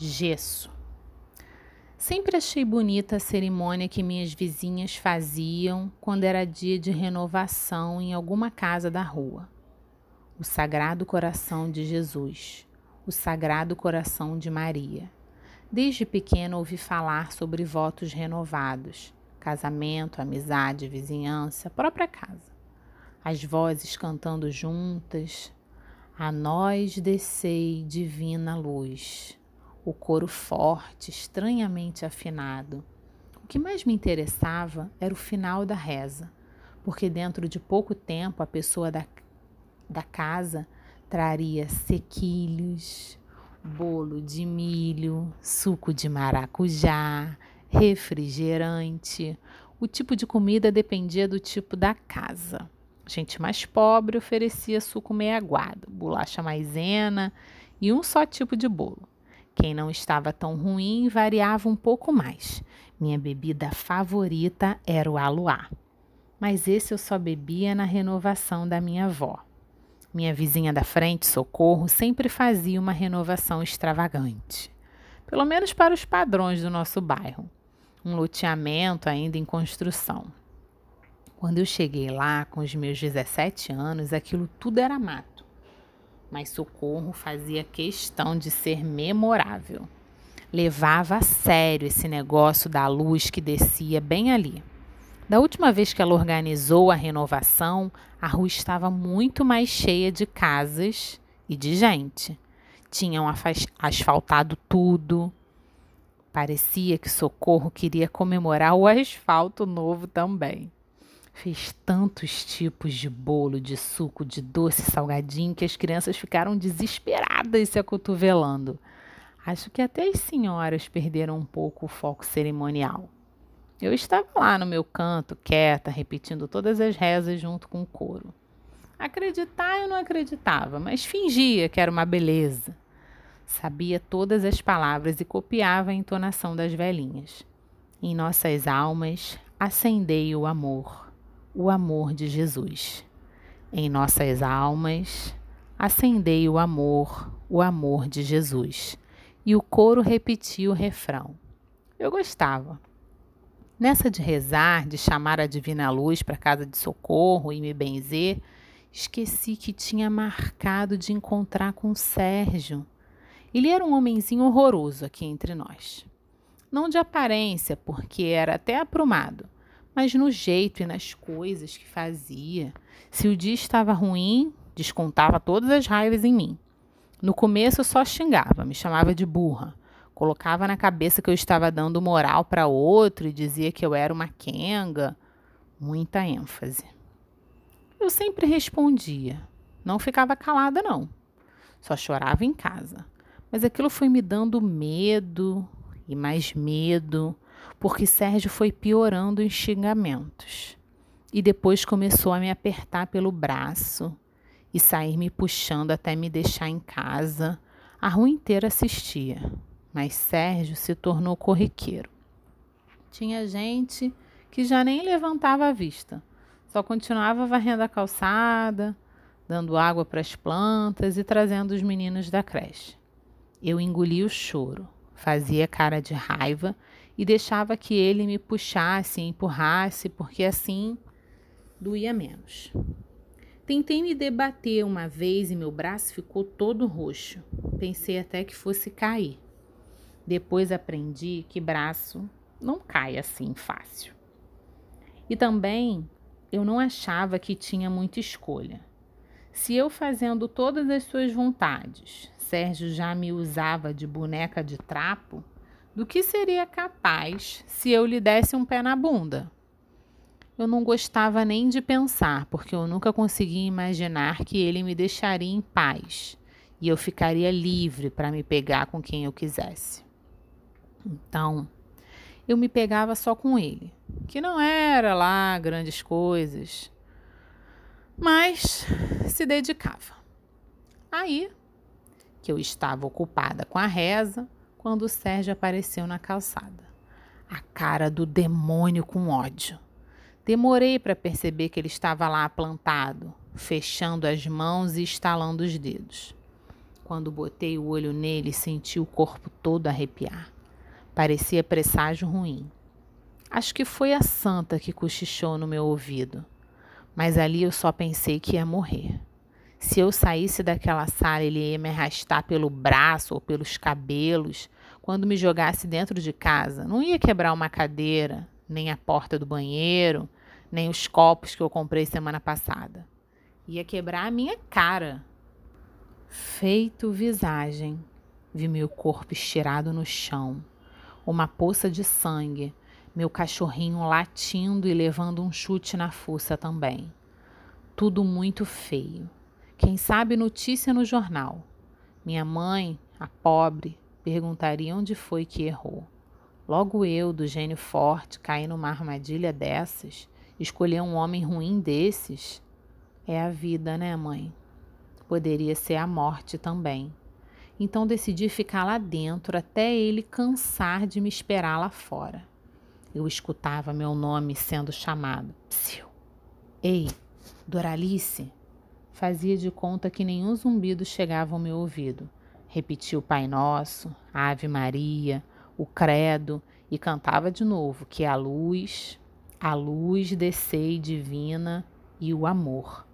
Gesso. Sempre achei bonita a cerimônia que minhas vizinhas faziam quando era dia de renovação em alguma casa da rua. O Sagrado Coração de Jesus, o Sagrado Coração de Maria. Desde pequena ouvi falar sobre votos renovados, casamento, amizade, vizinhança, própria casa. As vozes cantando juntas, a nós descei divina luz o coro forte, estranhamente afinado. O que mais me interessava era o final da reza, porque dentro de pouco tempo a pessoa da, da casa traria sequilhos, bolo de milho, suco de maracujá, refrigerante. O tipo de comida dependia do tipo da casa. Gente mais pobre oferecia suco meio aguado, bolacha maisena e um só tipo de bolo. Quem não estava tão ruim variava um pouco mais. Minha bebida favorita era o aluá. Mas esse eu só bebia na renovação da minha avó. Minha vizinha da frente, Socorro, sempre fazia uma renovação extravagante. Pelo menos para os padrões do nosso bairro. Um loteamento ainda em construção. Quando eu cheguei lá, com os meus 17 anos, aquilo tudo era mato mas Socorro fazia questão de ser memorável. Levava a sério esse negócio da luz que descia bem ali. Da última vez que ela organizou a renovação, a rua estava muito mais cheia de casas e de gente. Tinham asfaltado tudo. Parecia que Socorro queria comemorar o asfalto novo também. Fez tantos tipos de bolo, de suco, de doce, salgadinho, que as crianças ficaram desesperadas se acotovelando. Acho que até as senhoras perderam um pouco o foco cerimonial. Eu estava lá no meu canto, quieta, repetindo todas as rezas junto com o coro. Acreditar eu não acreditava, mas fingia que era uma beleza. Sabia todas as palavras e copiava a entonação das velhinhas. Em nossas almas acendei o amor o amor de Jesus. Em nossas almas, acendei o amor, o amor de Jesus. E o coro repetia o refrão. Eu gostava. Nessa de rezar, de chamar a divina luz para casa de socorro e me benzer, esqueci que tinha marcado de encontrar com Sérgio. Ele era um homenzinho horroroso aqui entre nós. Não de aparência, porque era até aprumado, mas no jeito e nas coisas que fazia. Se o dia estava ruim, descontava todas as raivas em mim. No começo eu só xingava, me chamava de burra. Colocava na cabeça que eu estava dando moral para outro e dizia que eu era uma quenga. Muita ênfase. Eu sempre respondia. Não ficava calada, não. Só chorava em casa. Mas aquilo foi me dando medo e mais medo porque Sérgio foi piorando os xingamentos. E depois começou a me apertar pelo braço e sair me puxando até me deixar em casa. A rua inteira assistia, mas Sérgio se tornou corriqueiro. Tinha gente que já nem levantava a vista, só continuava varrendo a calçada, dando água para as plantas e trazendo os meninos da creche. Eu engoli o choro, fazia cara de raiva e deixava que ele me puxasse, empurrasse, porque assim doía menos. Tentei me debater uma vez e meu braço ficou todo roxo. Pensei até que fosse cair. Depois aprendi que braço não cai assim fácil. E também eu não achava que tinha muita escolha. Se eu fazendo todas as suas vontades, Sérgio já me usava de boneca de trapo, do que seria capaz se eu lhe desse um pé na bunda. Eu não gostava nem de pensar, porque eu nunca conseguia imaginar que ele me deixaria em paz e eu ficaria livre para me pegar com quem eu quisesse. Então, eu me pegava só com ele, que não era lá grandes coisas, mas se dedicava. Aí que eu estava ocupada com a reza, quando o Sérgio apareceu na calçada. A cara do demônio com ódio. Demorei para perceber que ele estava lá plantado, fechando as mãos e estalando os dedos. Quando botei o olho nele, senti o corpo todo arrepiar. Parecia presságio ruim. Acho que foi a santa que cochichou no meu ouvido. Mas ali eu só pensei que ia morrer. Se eu saísse daquela sala, ele ia me arrastar pelo braço ou pelos cabelos quando me jogasse dentro de casa. Não ia quebrar uma cadeira, nem a porta do banheiro, nem os copos que eu comprei semana passada. Ia quebrar a minha cara. Feito visagem, vi meu corpo estirado no chão, uma poça de sangue, meu cachorrinho latindo e levando um chute na fuça também. Tudo muito feio. Quem sabe notícia no jornal. Minha mãe, a pobre, perguntaria onde foi que errou. Logo eu, do gênio forte, caí numa armadilha dessas, escolher um homem ruim desses. É a vida, né, mãe? poderia ser a morte também. Então decidi ficar lá dentro até ele cansar de me esperar lá fora. Eu escutava meu nome sendo chamado. Psiu. Ei, Doralice! Fazia de conta que nenhum zumbido chegava ao meu ouvido. Repetia o Pai Nosso, a Ave Maria, o Credo e cantava de novo que a luz, a luz descei divina e o amor.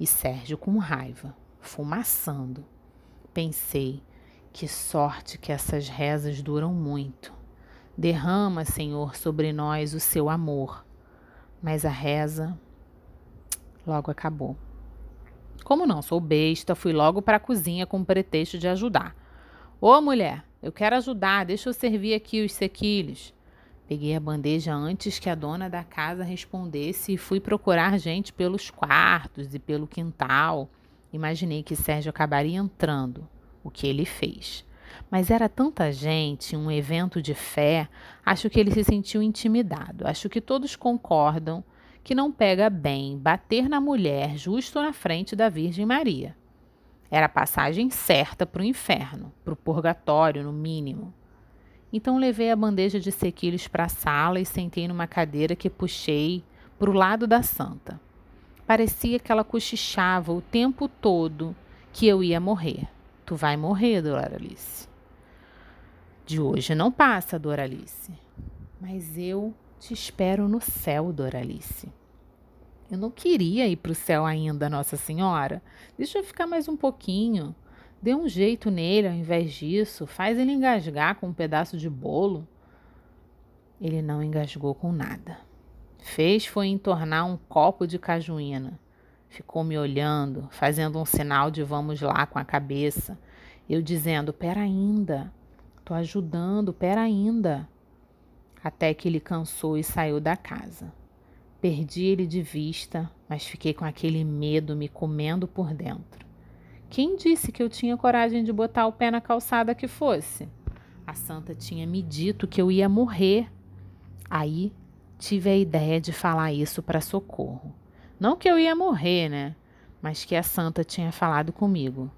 E Sérgio com raiva fumaçando. Pensei, que sorte que essas rezas duram muito. Derrama, Senhor, sobre nós o seu amor. Mas a reza logo acabou. Como não sou besta, fui logo para a cozinha com o pretexto de ajudar. Ô mulher, eu quero ajudar, deixa eu servir aqui os sequilhos. Peguei a bandeja antes que a dona da casa respondesse e fui procurar gente pelos quartos e pelo quintal. Imaginei que Sérgio acabaria entrando, o que ele fez. Mas era tanta gente, um evento de fé, acho que ele se sentiu intimidado. Acho que todos concordam que não pega bem bater na mulher justo na frente da Virgem Maria. Era a passagem certa para o inferno, para o purgatório, no mínimo. Então levei a bandeja de sequilhos para a sala e sentei numa cadeira que puxei para o lado da santa. Parecia que ela cochichava o tempo todo que eu ia morrer. Tu vai morrer, Doralice. De hoje não passa, Doralice. Mas eu te espero no céu, Doralice. Eu não queria ir para o céu ainda, Nossa Senhora. Deixa eu ficar mais um pouquinho. Dê um jeito nele ao invés disso. Faz ele engasgar com um pedaço de bolo. Ele não engasgou com nada. Fez foi entornar um copo de cajuína. Ficou me olhando, fazendo um sinal de vamos lá com a cabeça. Eu dizendo: Pera ainda, tô ajudando, pera ainda. Até que ele cansou e saiu da casa. Perdi ele de vista, mas fiquei com aquele medo me comendo por dentro. Quem disse que eu tinha coragem de botar o pé na calçada que fosse? A santa tinha me dito que eu ia morrer. Aí tive a ideia de falar isso para Socorro. Não que eu ia morrer, né? Mas que a santa tinha falado comigo.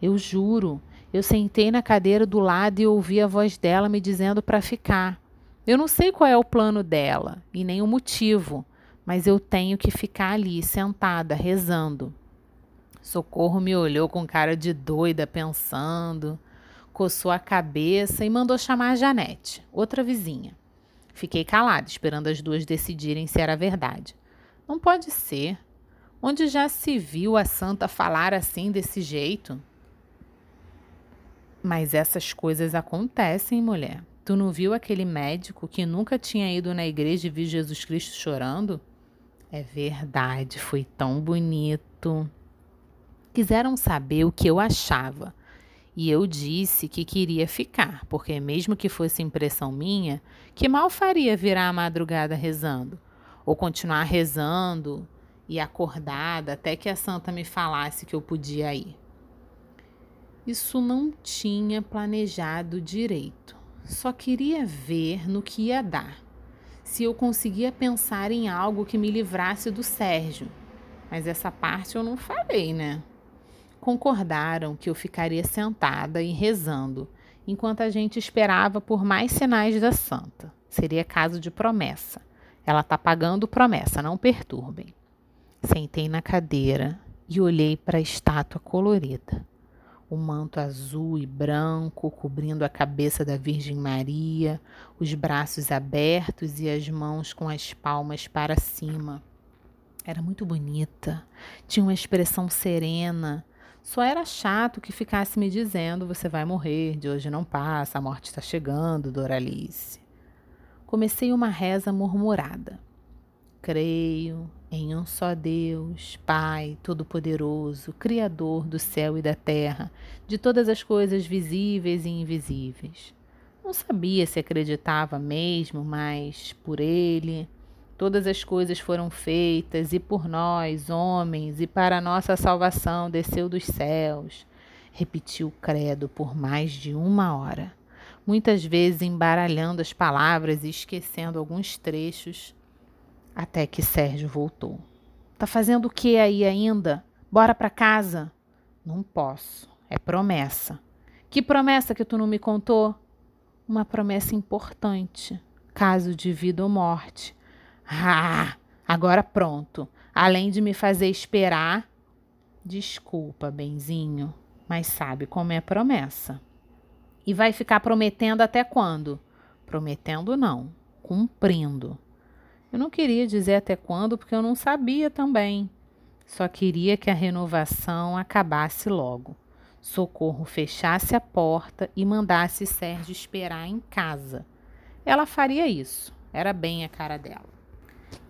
Eu juro, eu sentei na cadeira do lado e ouvi a voz dela me dizendo para ficar. Eu não sei qual é o plano dela e nem o motivo, mas eu tenho que ficar ali, sentada, rezando. Socorro me olhou com cara de doida, pensando, coçou a cabeça e mandou chamar a Janete, outra vizinha. Fiquei calada, esperando as duas decidirem se era verdade. Não pode ser. Onde já se viu a santa falar assim desse jeito? Mas essas coisas acontecem, mulher. Tu não viu aquele médico que nunca tinha ido na igreja e viu Jesus Cristo chorando? É verdade, foi tão bonito. Quiseram saber o que eu achava. E eu disse que queria ficar, porque mesmo que fosse impressão minha, que mal faria virar a madrugada rezando, ou continuar rezando e acordada até que a santa me falasse que eu podia ir. Isso não tinha planejado direito. Só queria ver no que ia dar. Se eu conseguia pensar em algo que me livrasse do Sérgio. Mas essa parte eu não falei, né? concordaram que eu ficaria sentada e rezando, enquanto a gente esperava por mais sinais da santa. Seria caso de promessa. Ela está pagando promessa, não perturbem. Sentei na cadeira e olhei para a estátua colorida. O manto azul e branco cobrindo a cabeça da Virgem Maria, os braços abertos e as mãos com as palmas para cima. Era muito bonita, tinha uma expressão serena. Só era chato que ficasse me dizendo: você vai morrer, de hoje não passa, a morte está chegando, Doralice. Comecei uma reza murmurada. Creio em um só Deus, Pai Todo-Poderoso, Criador do céu e da terra, de todas as coisas visíveis e invisíveis. Não sabia se acreditava mesmo, mas por Ele todas as coisas foram feitas, e por nós, homens, e para a nossa salvação desceu dos céus. Repetiu o credo por mais de uma hora, muitas vezes embaralhando as palavras e esquecendo alguns trechos até que Sérgio voltou. Tá fazendo o que aí ainda? Bora para casa. Não posso. É promessa. Que promessa que tu não me contou? Uma promessa importante. Caso de vida ou morte. Ah, agora pronto. Além de me fazer esperar. Desculpa, benzinho, mas sabe como é promessa. E vai ficar prometendo até quando? Prometendo não, cumprindo. Eu não queria dizer até quando, porque eu não sabia também. Só queria que a renovação acabasse logo. Socorro fechasse a porta e mandasse Sérgio esperar em casa. Ela faria isso, era bem a cara dela.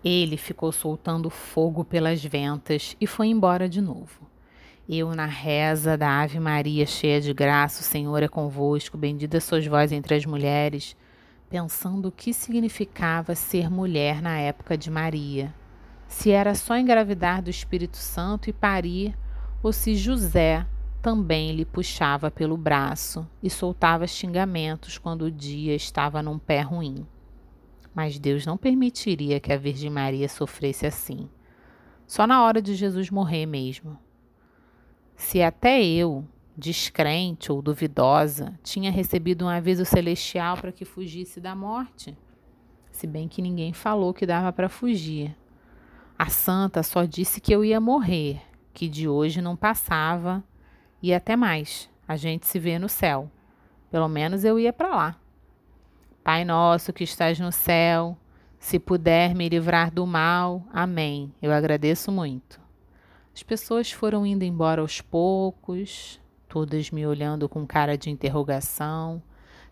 Ele ficou soltando fogo pelas ventas e foi embora de novo. Eu, na reza da Ave Maria, cheia de graça, o Senhor é convosco, bendita sois vós entre as mulheres, pensando o que significava ser mulher na época de Maria. Se era só engravidar do Espírito Santo e parir, ou se José também lhe puxava pelo braço e soltava xingamentos quando o dia estava num pé ruim. Mas Deus não permitiria que a Virgem Maria sofresse assim. Só na hora de Jesus morrer mesmo. Se até eu, descrente ou duvidosa, tinha recebido um aviso celestial para que fugisse da morte, se bem que ninguém falou que dava para fugir. A santa só disse que eu ia morrer, que de hoje não passava e até mais. A gente se vê no céu. Pelo menos eu ia para lá. Pai nosso que estás no céu, se puder me livrar do mal, amém. Eu agradeço muito. As pessoas foram indo embora aos poucos, todas me olhando com cara de interrogação.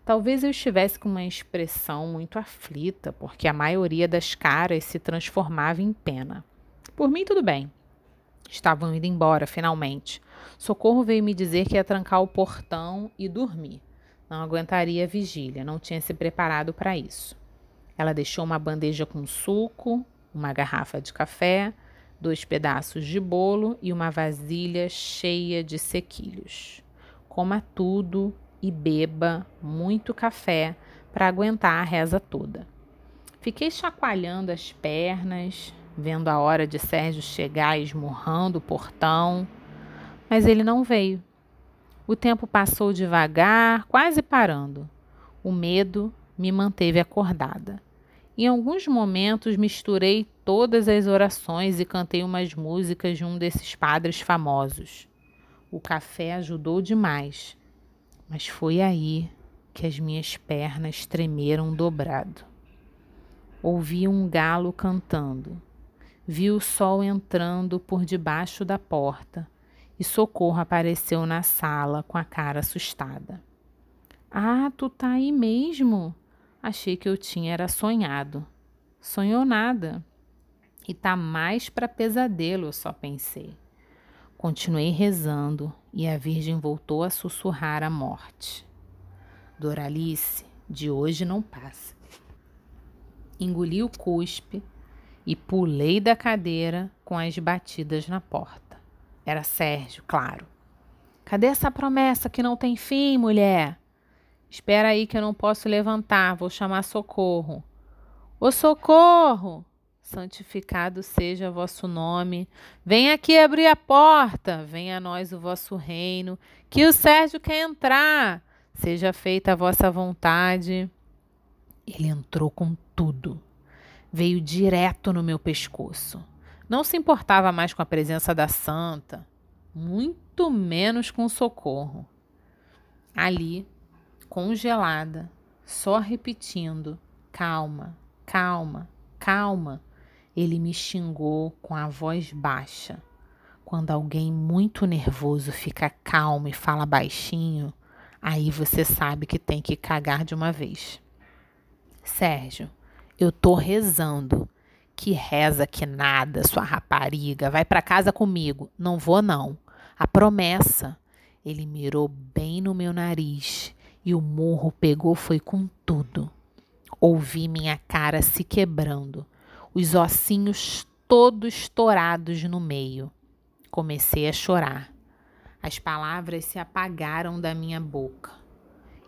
Talvez eu estivesse com uma expressão muito aflita, porque a maioria das caras se transformava em pena. Por mim, tudo bem. Estavam indo embora, finalmente. Socorro veio me dizer que ia trancar o portão e dormir. Não aguentaria a vigília, não tinha se preparado para isso. Ela deixou uma bandeja com suco, uma garrafa de café, dois pedaços de bolo e uma vasilha cheia de sequilhos. Coma tudo e beba muito café para aguentar a reza toda. Fiquei chacoalhando as pernas, vendo a hora de Sérgio chegar esmurrando o portão, mas ele não veio. O tempo passou devagar, quase parando. O medo me manteve acordada. Em alguns momentos misturei todas as orações e cantei umas músicas de um desses padres famosos. O café ajudou demais, mas foi aí que as minhas pernas tremeram dobrado. Ouvi um galo cantando. Vi o sol entrando por debaixo da porta e Socorro apareceu na sala com a cara assustada. Ah, tu tá aí mesmo? Achei que eu tinha era sonhado. Sonhou nada. E tá mais para pesadelo, eu só pensei. Continuei rezando e a Virgem voltou a sussurrar a morte. Doralice, de hoje não passa. Engoli o cuspe e pulei da cadeira com as batidas na porta. Era Sérgio, claro. Cadê essa promessa que não tem fim, mulher? Espera aí que eu não posso levantar, vou chamar socorro. Ô socorro! Santificado seja vosso nome. Venha aqui abrir a porta. Venha a nós o vosso reino. Que o Sérgio quer entrar. Seja feita a vossa vontade. Ele entrou com tudo. Veio direto no meu pescoço. Não se importava mais com a presença da santa. muito menos com socorro. Ali, congelada, só repetindo: calma, calma, calma, ele me xingou com a voz baixa. Quando alguém muito nervoso fica calmo e fala baixinho, aí você sabe que tem que cagar de uma vez. Sérgio, eu tô rezando. Que reza que nada, sua rapariga. Vai para casa comigo. Não vou, não. A promessa. Ele mirou bem no meu nariz e o murro pegou foi com tudo. Ouvi minha cara se quebrando, os ossinhos todos estourados no meio. Comecei a chorar. As palavras se apagaram da minha boca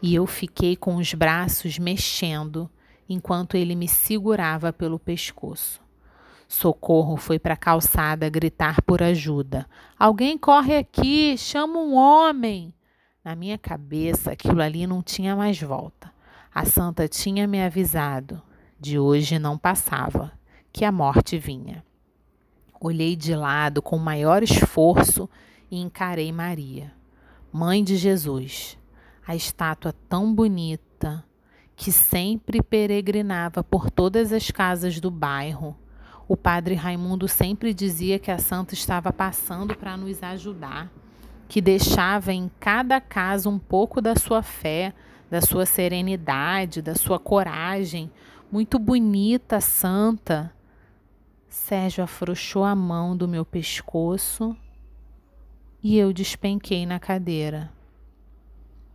e eu fiquei com os braços mexendo enquanto ele me segurava pelo pescoço. Socorro foi para a calçada gritar por ajuda. Alguém corre aqui, chama um homem. Na minha cabeça, aquilo ali não tinha mais volta. A santa tinha me avisado. De hoje não passava, que a morte vinha. Olhei de lado com maior esforço e encarei Maria, mãe de Jesus, a estátua tão bonita que sempre peregrinava por todas as casas do bairro o padre Raimundo sempre dizia que a santa estava passando para nos ajudar, que deixava em cada casa um pouco da sua fé, da sua serenidade, da sua coragem. Muito bonita, santa. Sérgio afrouxou a mão do meu pescoço e eu despenquei na cadeira.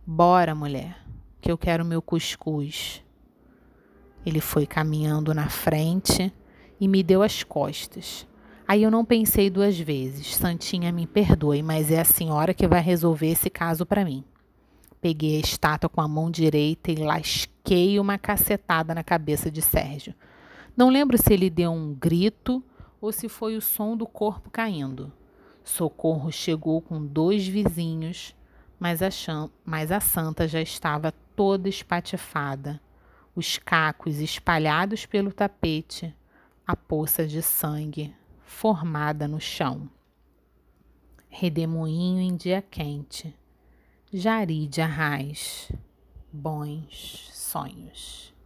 Bora, mulher, que eu quero meu cuscuz. Ele foi caminhando na frente e me deu as costas. Aí eu não pensei duas vezes. Santinha, me perdoe, mas é a senhora que vai resolver esse caso para mim. Peguei a estátua com a mão direita e lasquei uma cacetada na cabeça de Sérgio. Não lembro se ele deu um grito ou se foi o som do corpo caindo. Socorro chegou com dois vizinhos, mas a, mas a santa já estava toda espatifada, os cacos espalhados pelo tapete a poça de sangue formada no chão. Redemoinho em dia quente, jari de arraiz, bons sonhos.